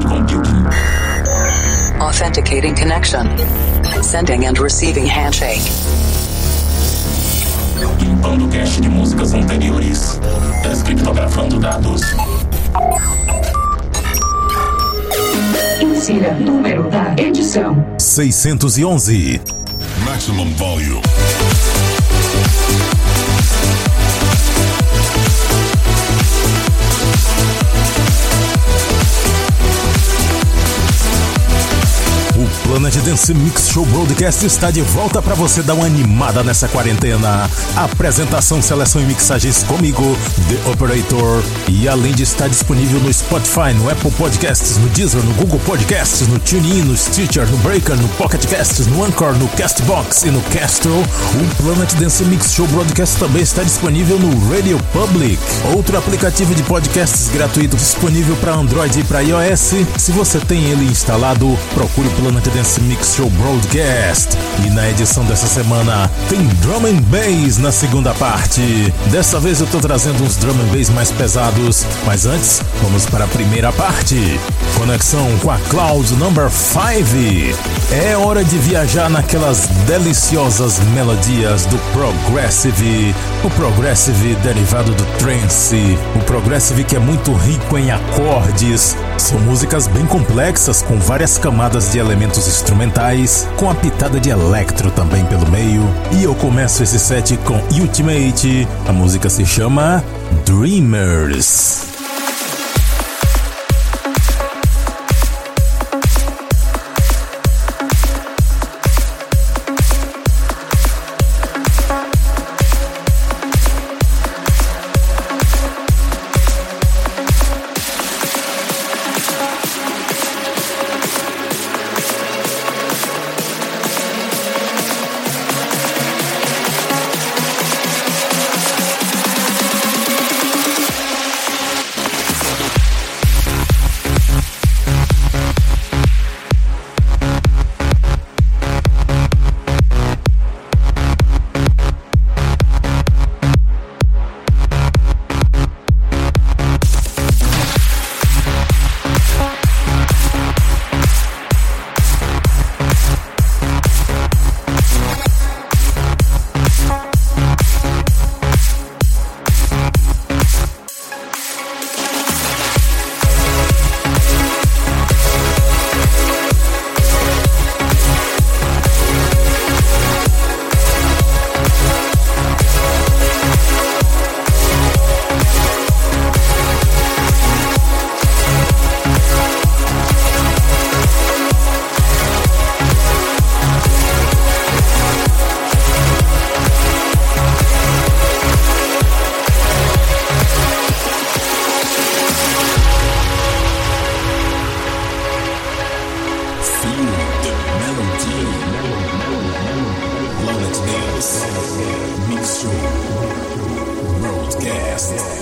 cloud computing. Authenticating connection. Sending and receiving handshake. Limpando cache de músicas anteriores. Descriptografando dados. Insira número da edição. 611. Maximum volume. Planet Dance Mix Show Broadcast está de volta para você dar uma animada nessa quarentena. Apresentação, seleção e mixagens comigo, The Operator. E além de estar disponível no Spotify, no Apple Podcasts, no Deezer, no Google Podcasts, no TuneIn, no Stitcher, no Breaker, no Pocket Casts, no Anchor, no Castbox e no Castro, o Planet Dance Mix Show Broadcast também está disponível no Radio Public, outro aplicativo de podcasts gratuito disponível para Android e para iOS. Se você tem ele instalado, procure o Planet Dance Mix Show Broadcast. E na edição dessa semana tem Drum and Bass na segunda parte. Dessa vez eu tô trazendo uns Drum and Bass mais pesados, mas antes vamos para a primeira parte. Conexão com a Cloud Number 5. É hora de viajar naquelas deliciosas melodias do Progressive. O Progressive derivado do Trance. O Progressive que é muito rico em acordes. São músicas bem complexas com várias camadas de elementos instrumentais, com a pitada de electro também pelo meio. E eu começo esse set com Ultimate. A música se chama Dreamers. Business.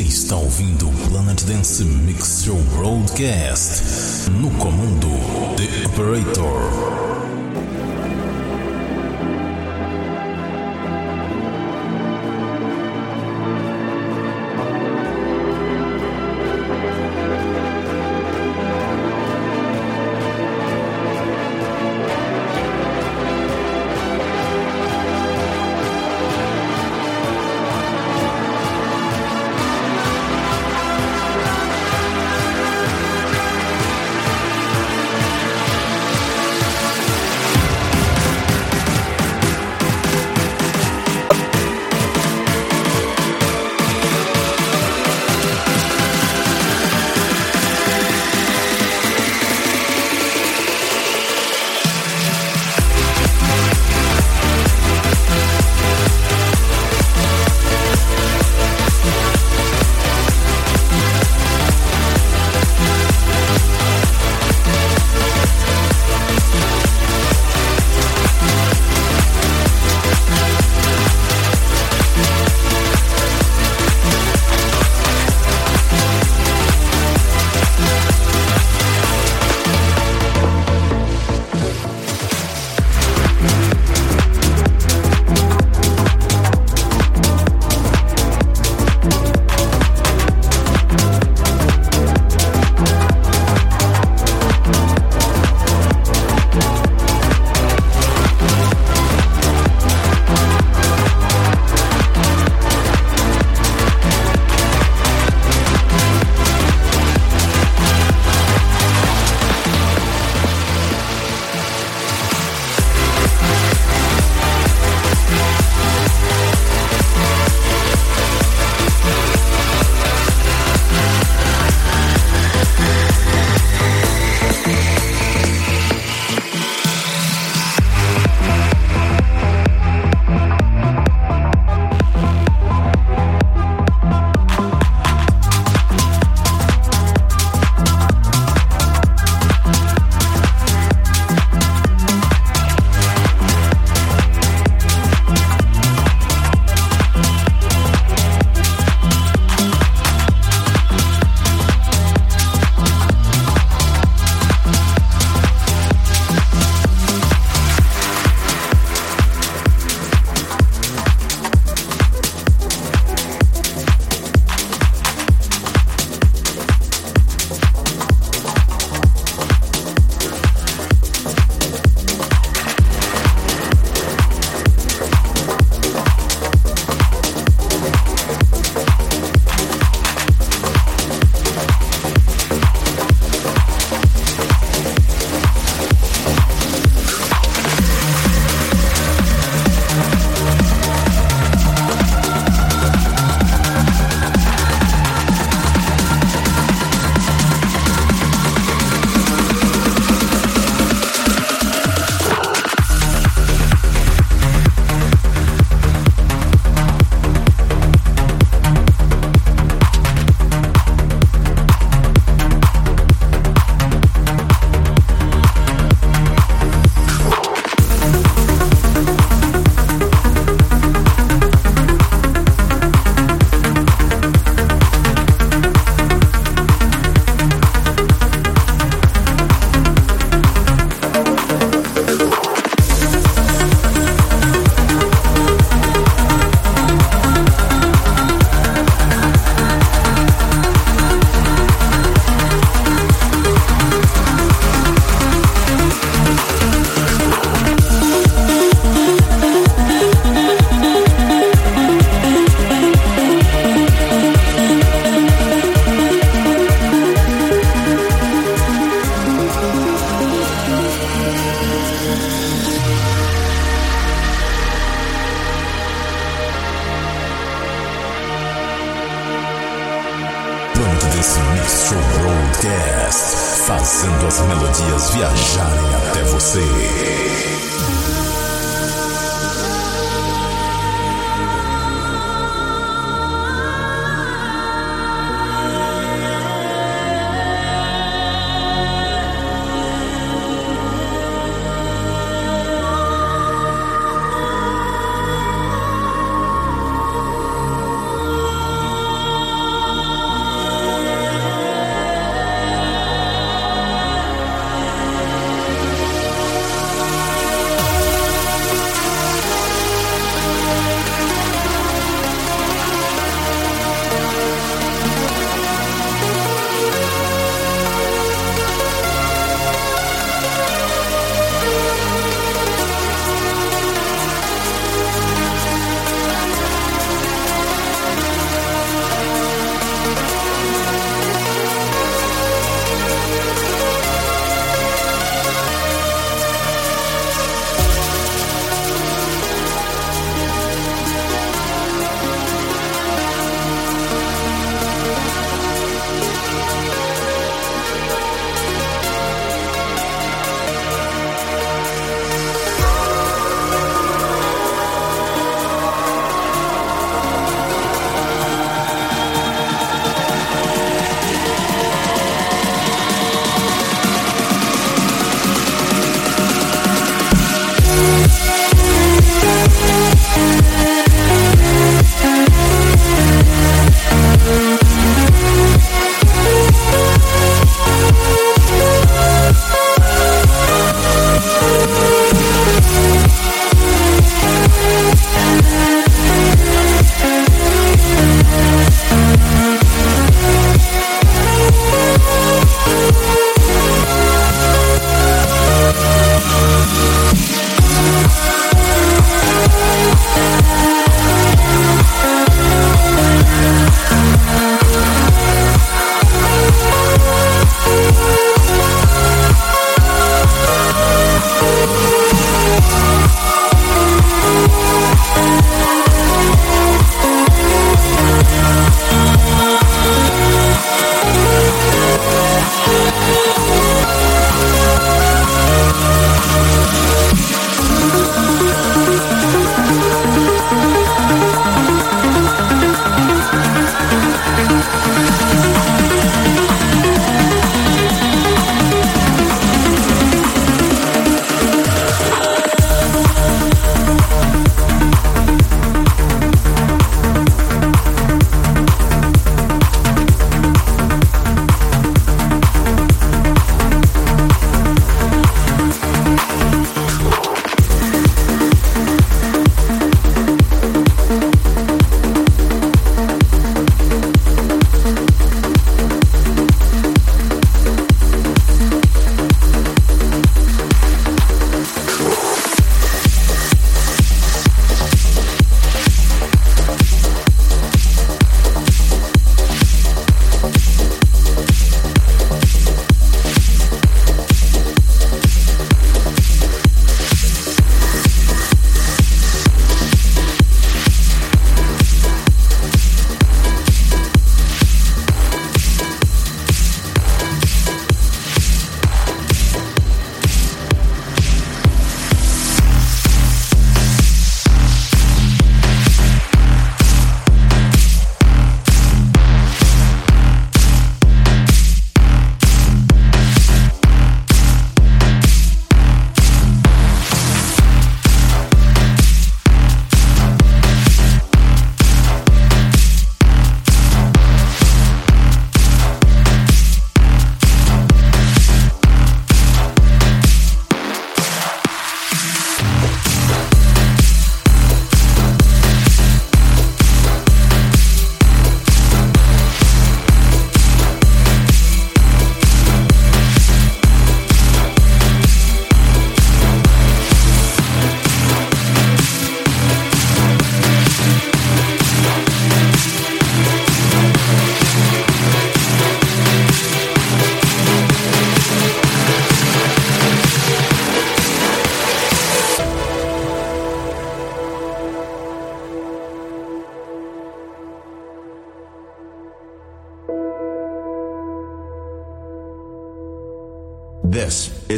Você está ouvindo o Planet Dance Mix Show Broadcast. No comando, The Operator.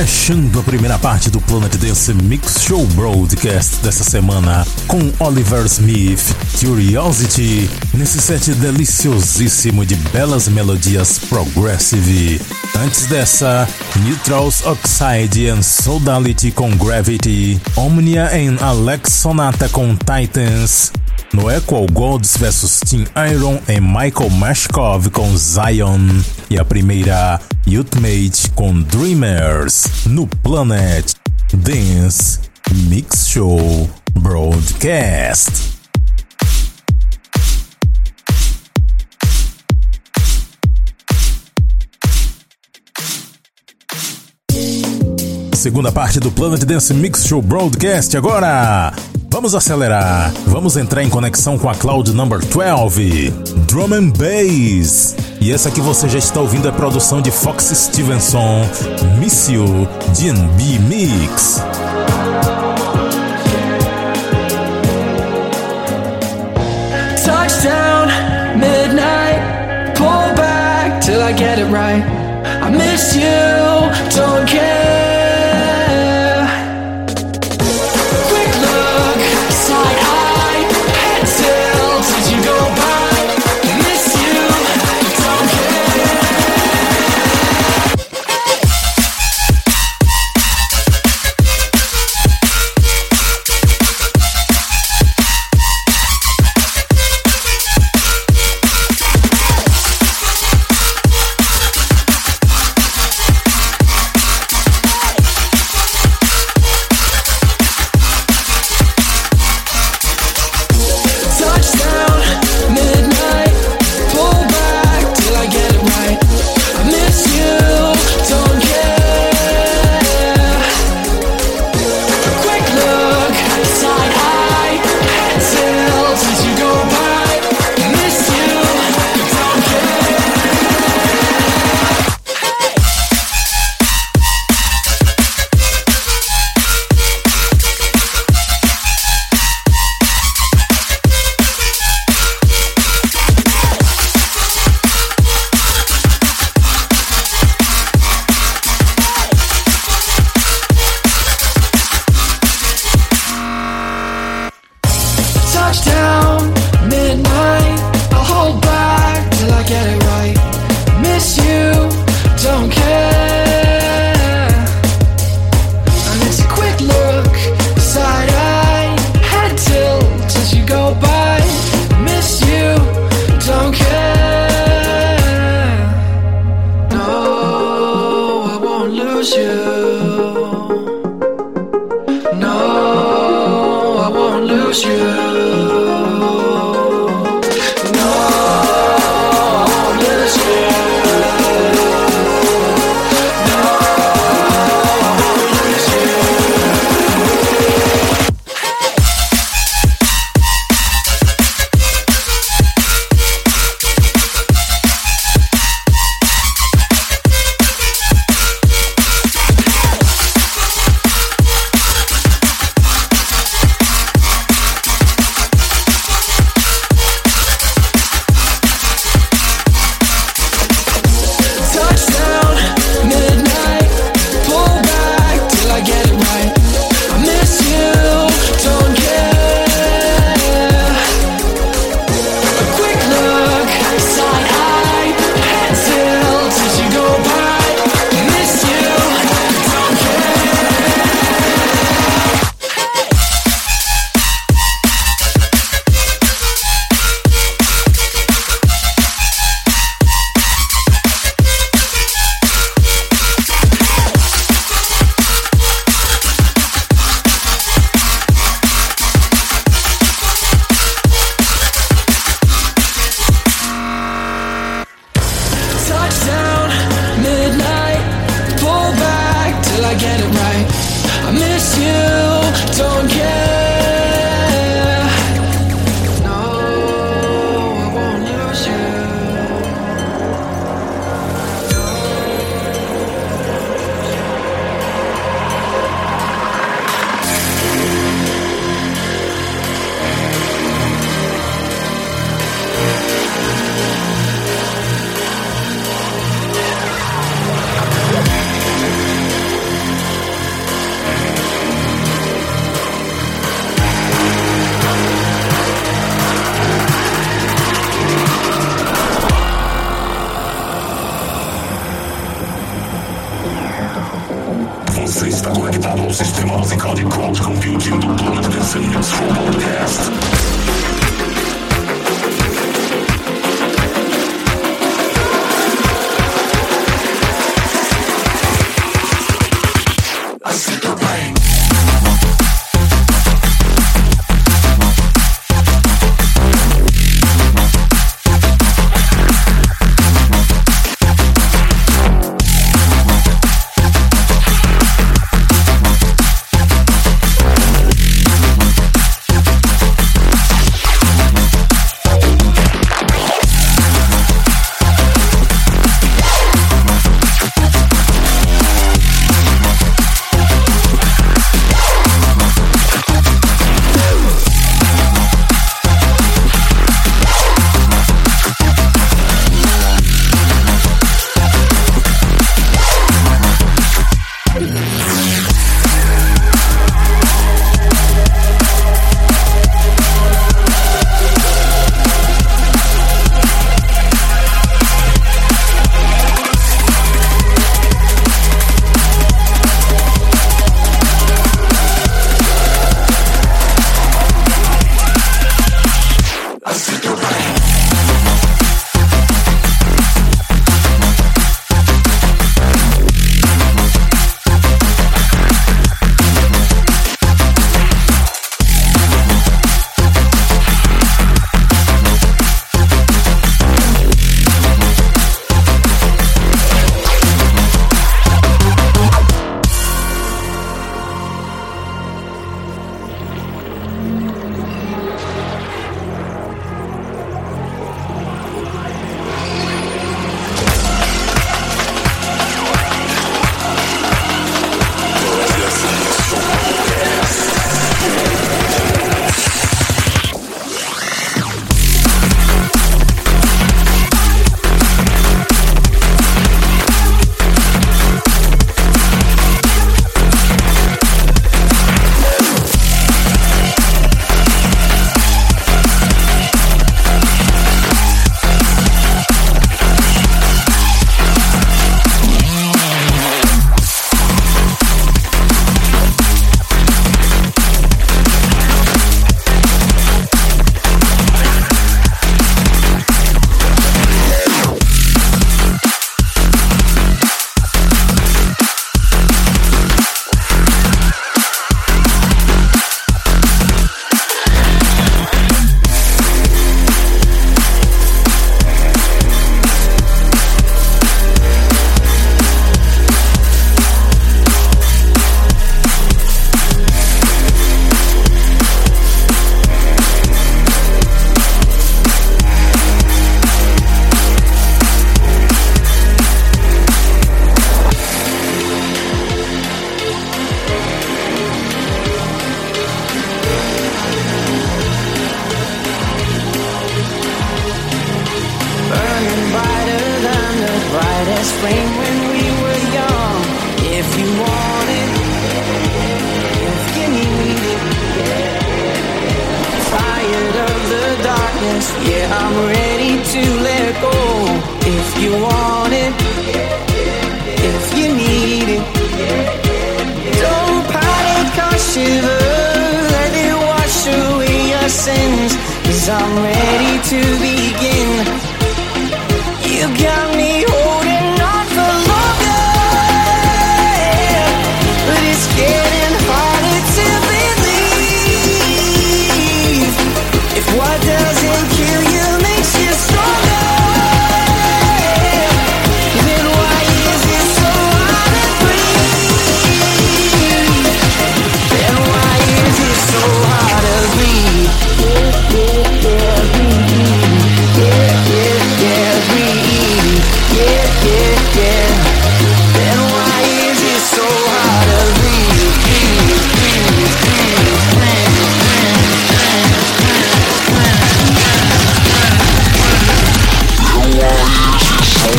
Fechando a primeira parte do Planet Dance Mix Show Broadcast dessa semana com Oliver Smith, Curiosity, nesse set deliciosíssimo de belas melodias progressive. Antes dessa, Neutrals Oxide and Sodality com Gravity, Omnia em Alex Sonata com Titans, no Equal Golds vs Team Iron em Michael Mashkov com Zion e a primeira Youthmate com Dreamers no Planet Dance Mix Show Broadcast. Segunda parte do Planet Dance Mix Show Broadcast agora. Vamos acelerar. Vamos entrar em conexão com a Cloud Number 12, Drum and Bass. E essa que você já está ouvindo é produção de Fox Stevenson, Miss You, DB Mix. Touchdown, midnight, pull back till I get it right. I miss you, don't care.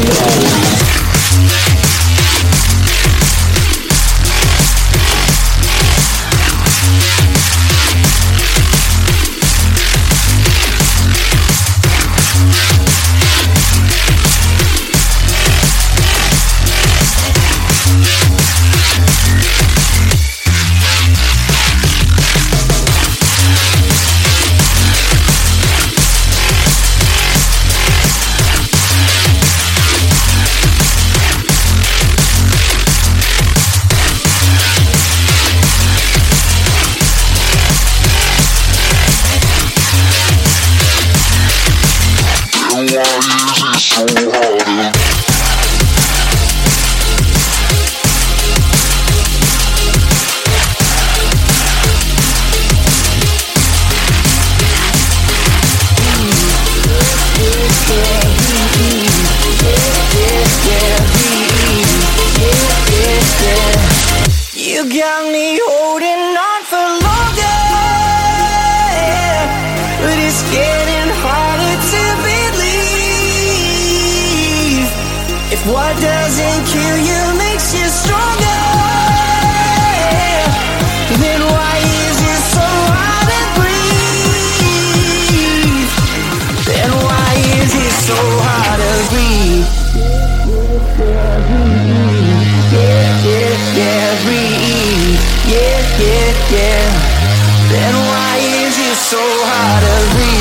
Yeah. part of the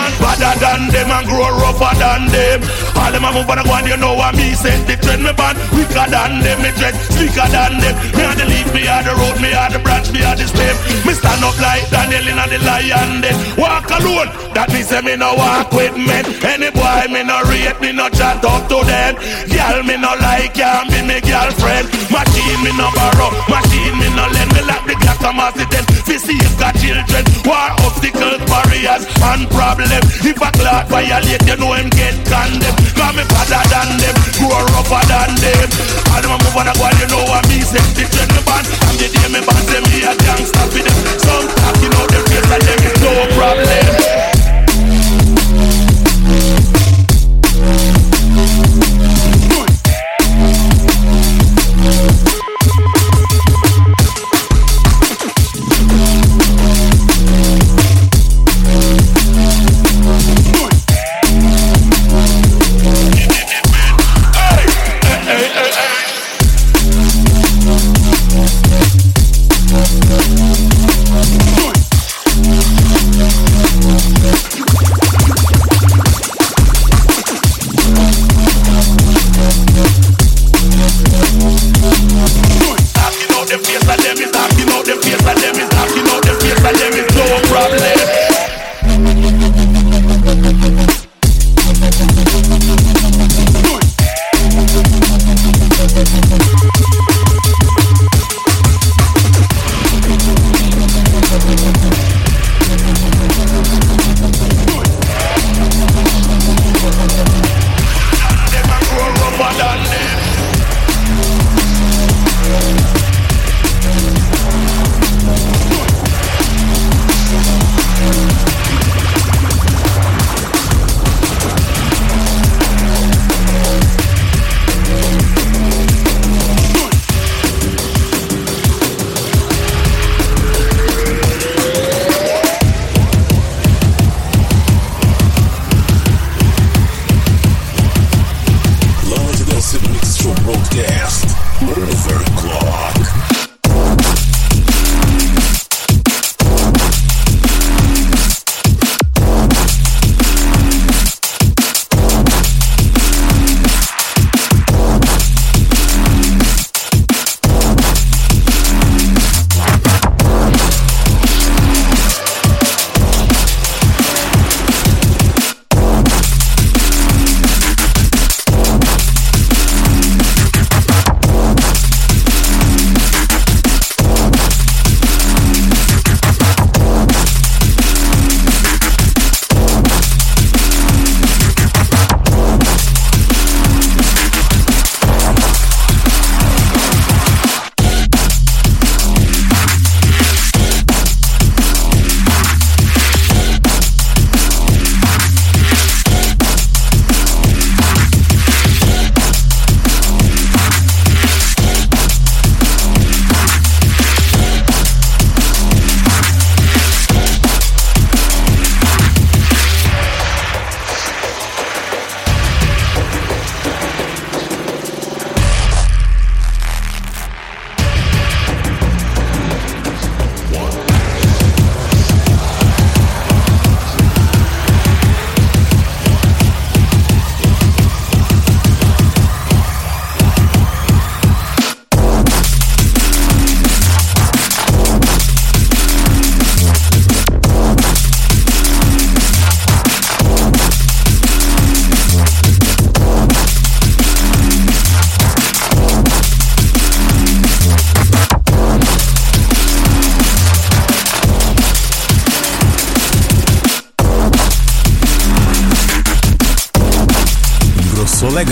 harder than them and grow rougher than them. All them a move on a go and you know what me sent the trend. Me band quicker than them, me dread thicker than them. Me had the leaf, me had the road, me had the branch, me had the stem. Me stand up like Daniel in the lion den. Walk alone, that me say me no walk with men. Any boy me no rate, me no chat up to them. Girl me no like, can't be me girlfriend. Machine me no borrow, machine me no lend. Me like the gas, I'm as it is. Fishy got children, war obstacles, barriers and problems. If a clock violate, you know him get condemned. Cause me better than them, grow rougher than them. All them a move on a go, you know me say. The trend me band, and the day me band say me a gangster for them. Some talking out them face and them is no problem.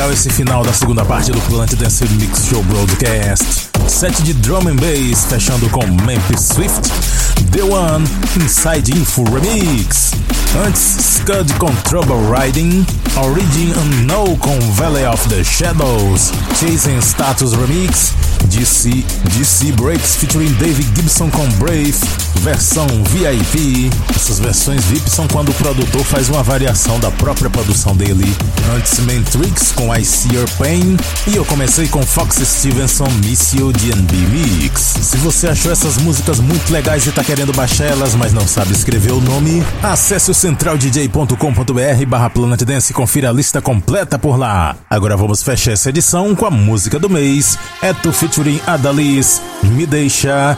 Legal esse final da segunda parte do Planet Dance Mix Show Broadcast. Set de drum and bass, fechando com Memphis Swift, The One, Inside Info Remix. Antes, Scud com Trouble Riding, Origin Unknown com Valley of the Shadows, Chasing Status Remix, DC, DC Breaks featuring David Gibson com Brave, versão VIP. Essas versões VIP são quando o produtor faz uma variação da própria produção dele. Antes, Matrix com I See Your Pain, e eu comecei com Fox Stevenson Miss You DNB Mix. Se você achou essas músicas muito legais e tá querendo baixar elas, mas não sabe escrever o nome, acesse o centraldj.com.br barra Planet Dance e confira a lista completa por lá. Agora vamos fechar essa edição com a música do mês, Eto featuring Adalis, Me Deixa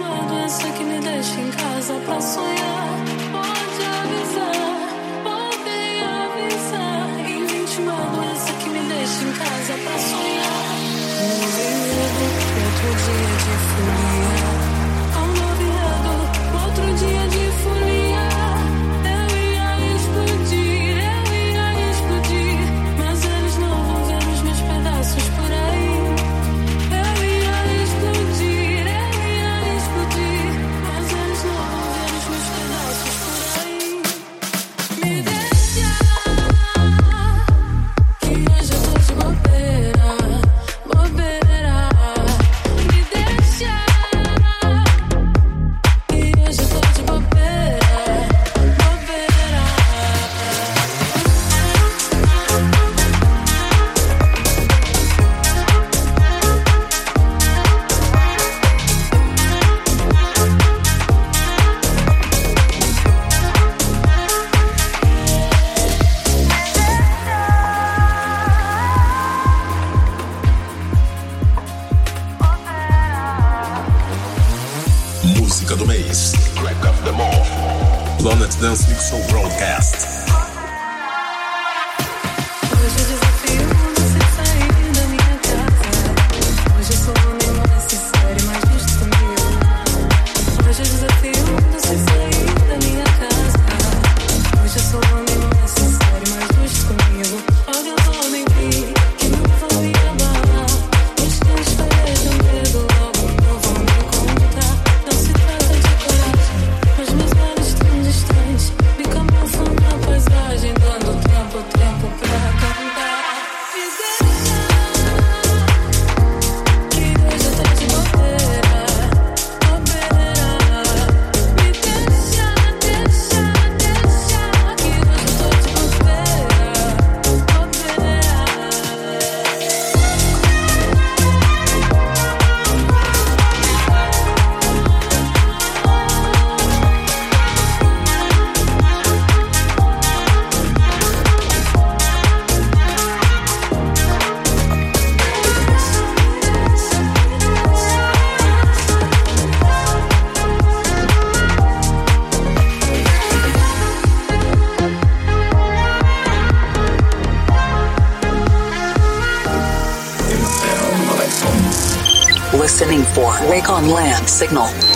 Signal.